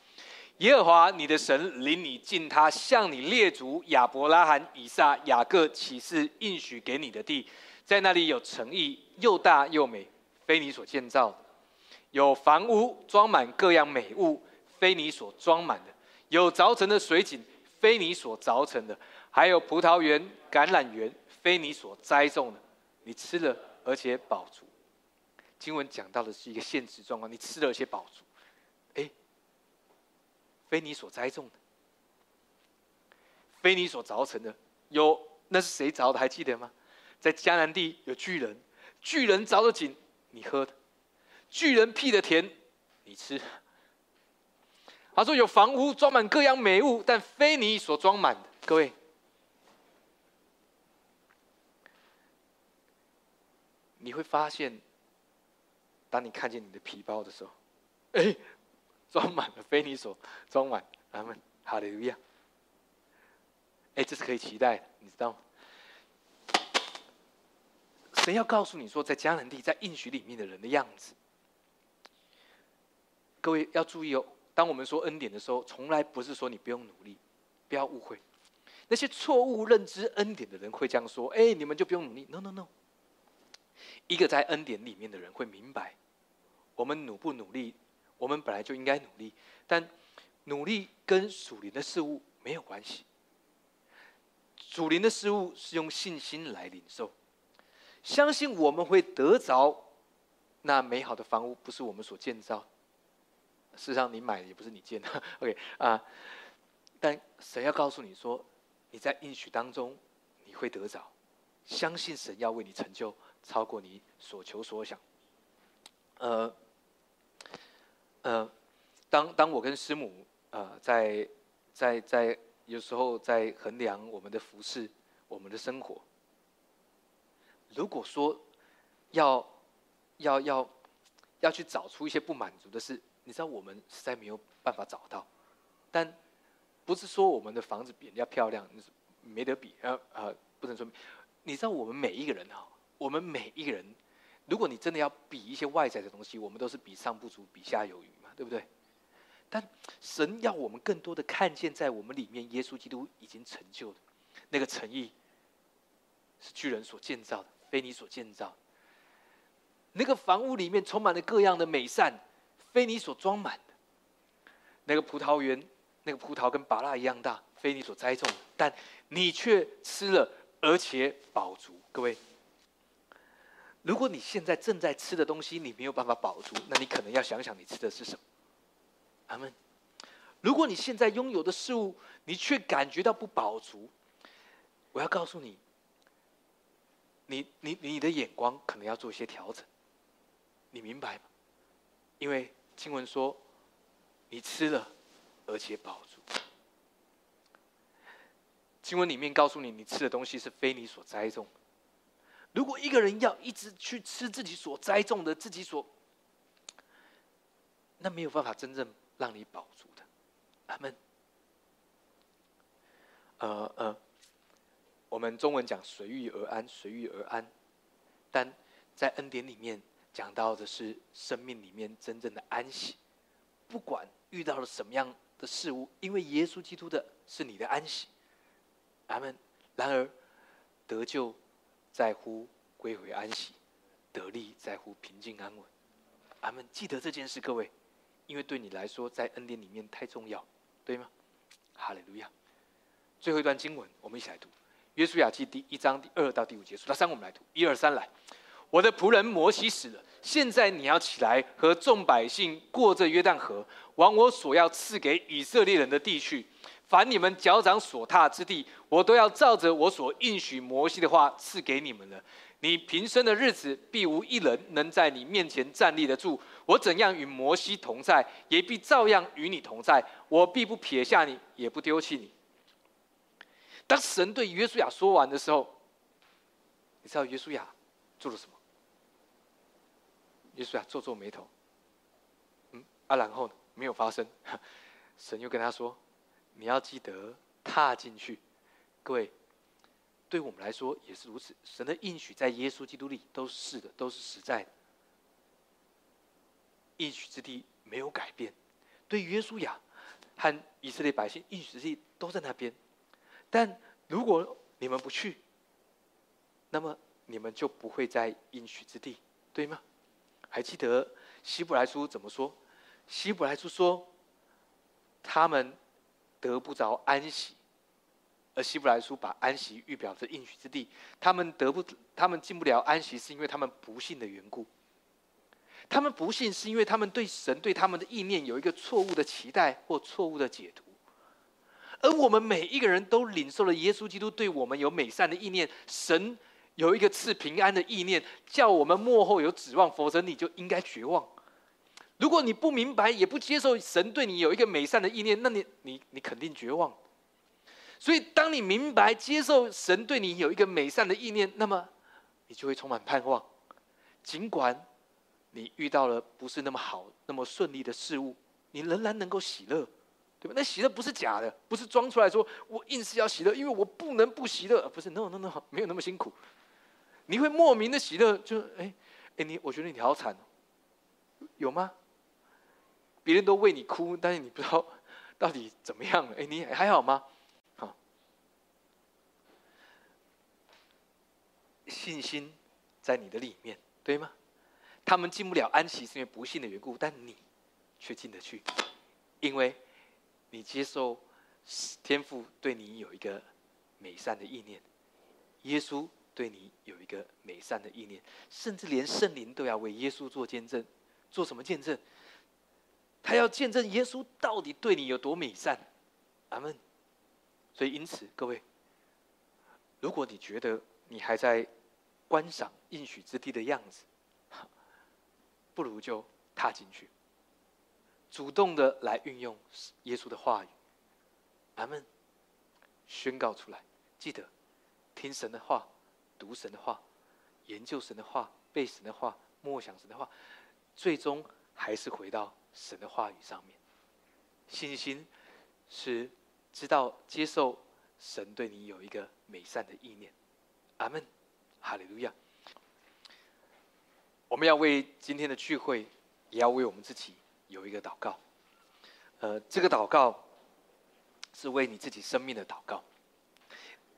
A: 耶和华你的神领你进他向你列祖亚伯拉罕、以撒、雅各启示应许给你的地，在那里有城邑，又大又美，非你所建造的；有房屋装满各样美物，非你所装满的；有凿成的水井，非你所凿成的；还有葡萄园、橄榄园，非你所栽种的。你吃了，而且饱足。经文讲到的是一个现实状况，你吃了而且饱足。非你所栽种的，非你所凿成的，有那是谁凿的？还记得吗？在迦南地有巨人，巨人凿的井，你喝的；巨人辟的田，你吃。他说有房屋装满各样美物，但非你所装满的。各位，你会发现，当你看见你的皮包的时候，哎。装满了，非你所装满。阿门，哈利路亚。哎，这是可以期待的，你知道吗？神要告诉你说，在迦南地，在应许里面的人的样子。各位要注意哦，当我们说恩典的时候，从来不是说你不用努力，不要误会。那些错误认知恩典的人会这样说：哎，你们就不用努力。No，No，No。一个在恩典里面的人会明白，我们努不努力。我们本来就应该努力，但努力跟属灵的事物没有关系。属灵的事物是用信心来领受，相信我们会得着那美好的房屋，不是我们所建造。事实上，你买的也不是你建的。OK 啊，但神要告诉你说，你在应许当中你会得着，相信神要为你成就超过你所求所想。呃。呃，当当我跟师母呃在在在有时候在衡量我们的服饰、我们的生活，如果说要要要要去找出一些不满足的事，你知道我们实在没有办法找到。但不是说我们的房子比人家漂亮，没得比，呃呃，不能说。你知道我们每一个人哈，我们每一个人。如果你真的要比一些外在的东西，我们都是比上不足，比下有余嘛，对不对？但神要我们更多的看见，在我们里面，耶稣基督已经成就的那个诚意，是巨人所建造的，非你所建造。那个房屋里面充满了各样的美善，非你所装满的。那个葡萄园，那个葡萄跟芭拉一样大，非你所栽种，但你却吃了，而且饱足。各位。如果你现在正在吃的东西你没有办法饱足，那你可能要想想你吃的是什么。阿门。如果你现在拥有的事物你却感觉到不饱足，我要告诉你，你你你的眼光可能要做一些调整。你明白吗？因为经文说，你吃了而且饱足。经文里面告诉你，你吃的东西是非你所栽种。如果一个人要一直去吃自己所栽种的，自己所，那没有办法真正让你饱足的。阿门。呃呃，我们中文讲随遇而安，随遇而安，但在恩典里面讲到的是生命里面真正的安息。不管遇到了什么样的事物，因为耶稣基督的是你的安息。阿门。然而得救。在乎归回安息，得力在乎平静安稳。阿门。记得这件事，各位，因为对你来说，在恩典里面太重要，对吗？哈利路亚。最后一段经文，我们一起来读《约书亚记》第一章第二到第五节。数到三，我们来读。一二三，来。我的仆人摩西死了，现在你要起来，和众百姓过这约旦河，往我所要赐给以色列人的地去。凡你们脚掌所踏之地，我都要照着我所应许摩西的话赐给你们了。你平生的日子，必无一人能在你面前站立得住。我怎样与摩西同在，也必照样与你同在。我必不撇下你，也不丢弃你。当神对约书亚说完的时候，你知道约书亚做了什么？约书亚皱皱眉头，嗯，啊，然后呢？没有发生。神又跟他说。你要记得踏进去，各位，对我们来说也是如此。神的应许在耶稣基督里都是的，都是实在的。应许之地没有改变，对约书亚和以色列百姓，应许之地都在那边。但如果你们不去，那么你们就不会在应许之地，对吗？还记得希伯来书怎么说？希伯来书说，他们。得不着安息，而希伯来书把安息预表着应许之地。他们得不，他们进不了安息，是因为他们不信的缘故。他们不信，是因为他们对神对他们的意念有一个错误的期待或错误的解读。而我们每一个人都领受了耶稣基督对我们有美善的意念，神有一个赐平安的意念，叫我们幕后有指望，否则你就应该绝望。如果你不明白，也不接受神对你有一个美善的意念，那你你你肯定绝望。所以，当你明白接受神对你有一个美善的意念，那么你就会充满盼望。尽管你遇到了不是那么好、那么顺利的事物，你仍然能够喜乐，对吧？那喜乐不是假的，不是装出来说我硬是要喜乐，因为我不能不喜乐。不是，no no no，没有那么辛苦。你会莫名的喜乐，就哎哎，你我觉得你好惨，有吗？别人都为你哭，但是你不知道到底怎么样了。哎，你还好吗？好，信心在你的里面，对吗？他们进不了安息，是因为不幸的缘故，但你却进得去，因为你接受天父对你有一个美善的意念，耶稣对你有一个美善的意念，甚至连圣灵都要为耶稣做见证，做什么见证？他要见证耶稣到底对你有多美善，阿门。所以因此，各位，如果你觉得你还在观赏应许之地的样子，不如就踏进去，主动的来运用耶稣的话语，阿门。宣告出来，记得听神的话，读神的话，研究神的话，背神的话，默想神的话，最终还是回到。神的话语上面，信心是知道接受神对你有一个美善的意念。阿门，哈利路亚。我们要为今天的聚会，也要为我们自己有一个祷告。呃，这个祷告是为你自己生命的祷告。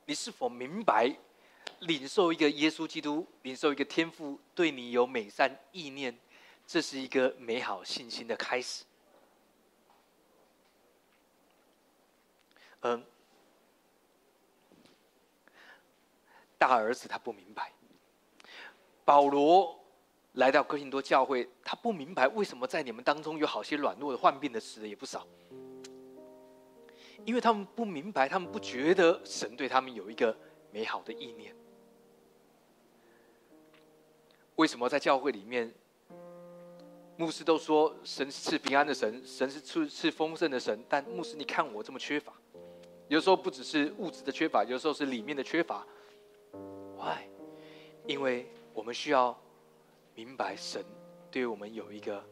A: 你是否明白领受一个耶稣基督，领受一个天赋，对你有美善意念？这是一个美好信心的开始。嗯，大儿子他不明白，保罗来到哥林多教会，他不明白为什么在你们当中有好些软弱的、患病的死的也不少，因为他们不明白，他们不觉得神对他们有一个美好的意念。为什么在教会里面？牧师都说神是平安的神，神是赐赐丰盛的神。但牧师，你看我这么缺乏，有时候不只是物质的缺乏，有时候是里面的缺乏。Why？因为我们需要明白神对我们有一个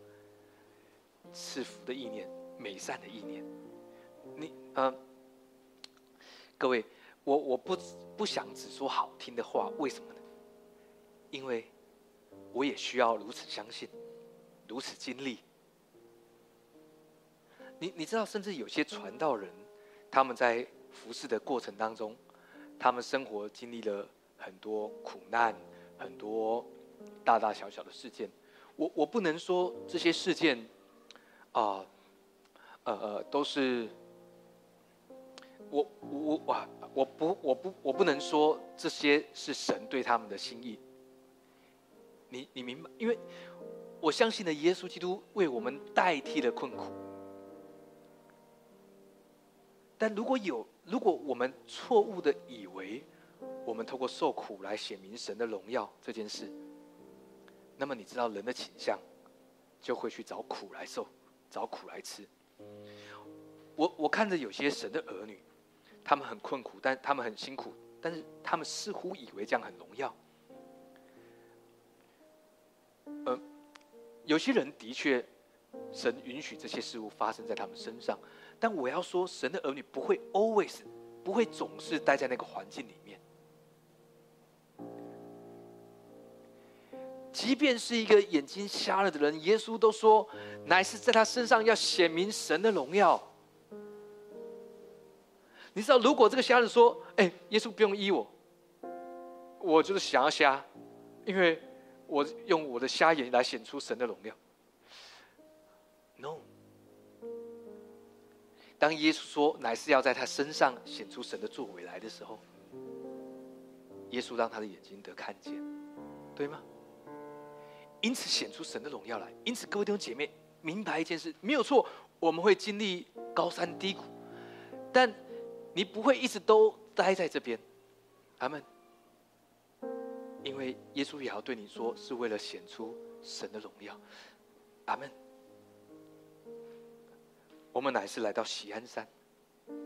A: 赐福的意念、美善的意念。你嗯，各位，我我不不想只说好听的话，为什么呢？因为我也需要如此相信。如此经历，你你知道，甚至有些传道人，他们在服侍的过程当中，他们生活经历了很多苦难，很多大大小小的事件。我我不能说这些事件啊，呃呃，都是我我我我不我不我不能说这些是神对他们的心意。你你明白？因为我相信的耶稣基督为我们代替了困苦。但如果有，如果我们错误的以为我们透过受苦来显明神的荣耀这件事，那么你知道人的倾向就会去找苦来受，找苦来吃。我我看着有些神的儿女，他们很困苦，但他们很辛苦，但是他们似乎以为这样很荣耀。呃，有些人的确，神允许这些事物发生在他们身上。但我要说，神的儿女不会 always，不会总是待在那个环境里即便是一个眼睛瞎了的人，耶稣都说，乃是在他身上要显明神的荣耀。你知道，如果这个瞎子说：“哎，耶稣不用医我，我就是想要瞎，因为我用我的瞎眼来显出神的荣耀。” No。当耶稣说乃是要在他身上显出神的作为来的时候，耶稣让他的眼睛得看见，对吗？因此显出神的荣耀来。因此，各位弟兄姐妹明白一件事，没有错，我们会经历高山低谷，但你不会一直都待在这边，阿门。因为耶稣也要对你说，是为了显出神的荣耀，阿门。我们乃是来到喜安山，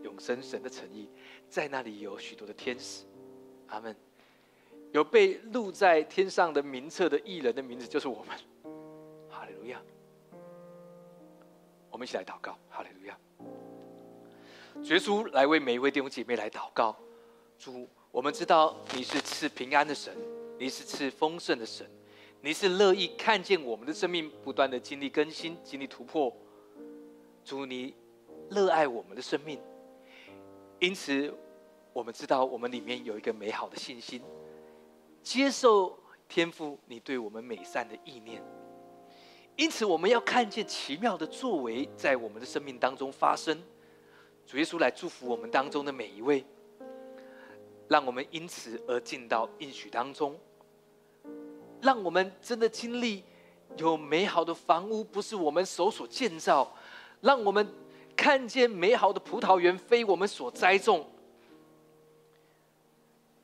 A: 永生神的诚意，在那里有许多的天使，阿门。有被录在天上的名册的艺人的名字，就是我们，哈利路亚。我们一起来祷告，哈利路亚。耶稣来为每一位弟兄姐妹来祷告，主，我们知道你是赐平安的神，你是赐丰盛的神，你是乐意看见我们的生命不断的经历更新，经历突破。主，你热爱我们的生命，因此我们知道我们里面有一个美好的信心，接受天赋你对我们美善的意念。因此，我们要看见奇妙的作为在我们的生命当中发生。主耶稣来祝福我们当中的每一位，让我们因此而进到应许当中，让我们真的经历有美好的房屋，不是我们手所建造。让我们看见美好的葡萄园非我们所栽种，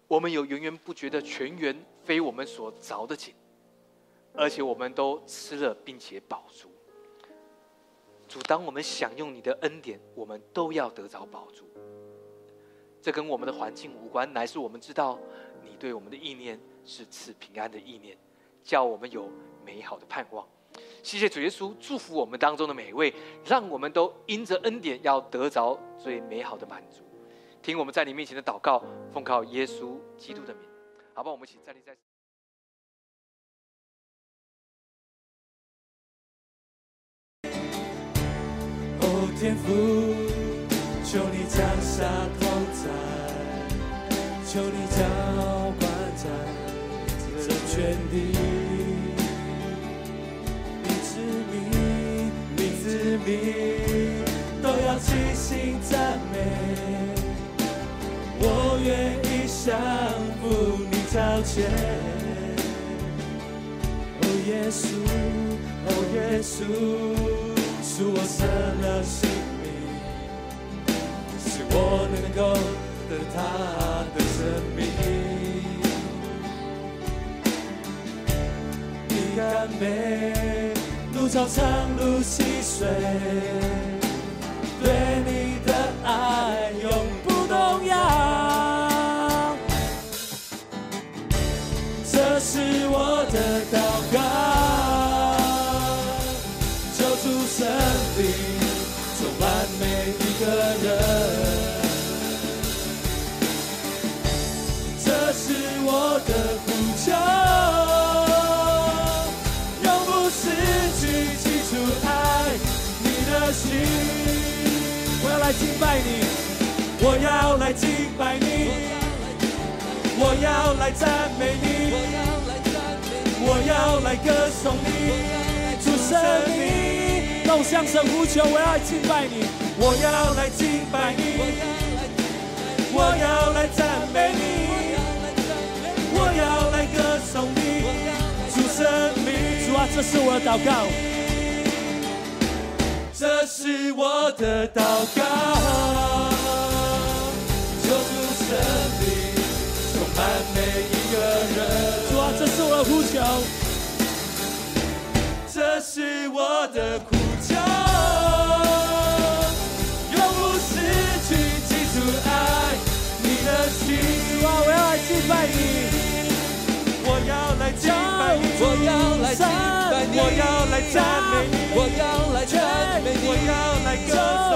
A: 我们有源源不绝的泉源非我们所凿的井，而且我们都吃了并且饱足。主，当我们享用你的恩典，我们都要得着饱足。这跟我们的环境无关，乃是我们知道你对我们的意念是赐平安的意念，叫我们有美好的盼望。谢谢主耶稣，祝福我们当中的每一位，让我们都因着恩典要得着最美好的满足。听我们在你面前的祷告，奉靠耶稣基督的名，好吧？我们一起站立在。
B: 哦，天父，求你降下同在，求你浇灌在这全地。愿意降服你交钱。哦耶稣，哦耶稣，是我舍了性命，是我能够得他的生命。你甘美。路长长路细水，对你的爱永来敬拜你，我要来赞美你，我要来。来歌颂你，主生命，让我向神呼求，我要来敬拜你，我要来敬拜你，我要来赞美你，我要来歌颂你，主生命，主啊，这是我的祷告，这是我的祷告，充满每一个人。主啊，这是我的呼求，这是我的呼求，永不失去记住爱你。的心。主啊，我要来敬拜你，我要来敬拜你，
C: 我要来敬拜你。
B: 我要来赞美你，
C: 我要来赞美你
B: 我要来歌颂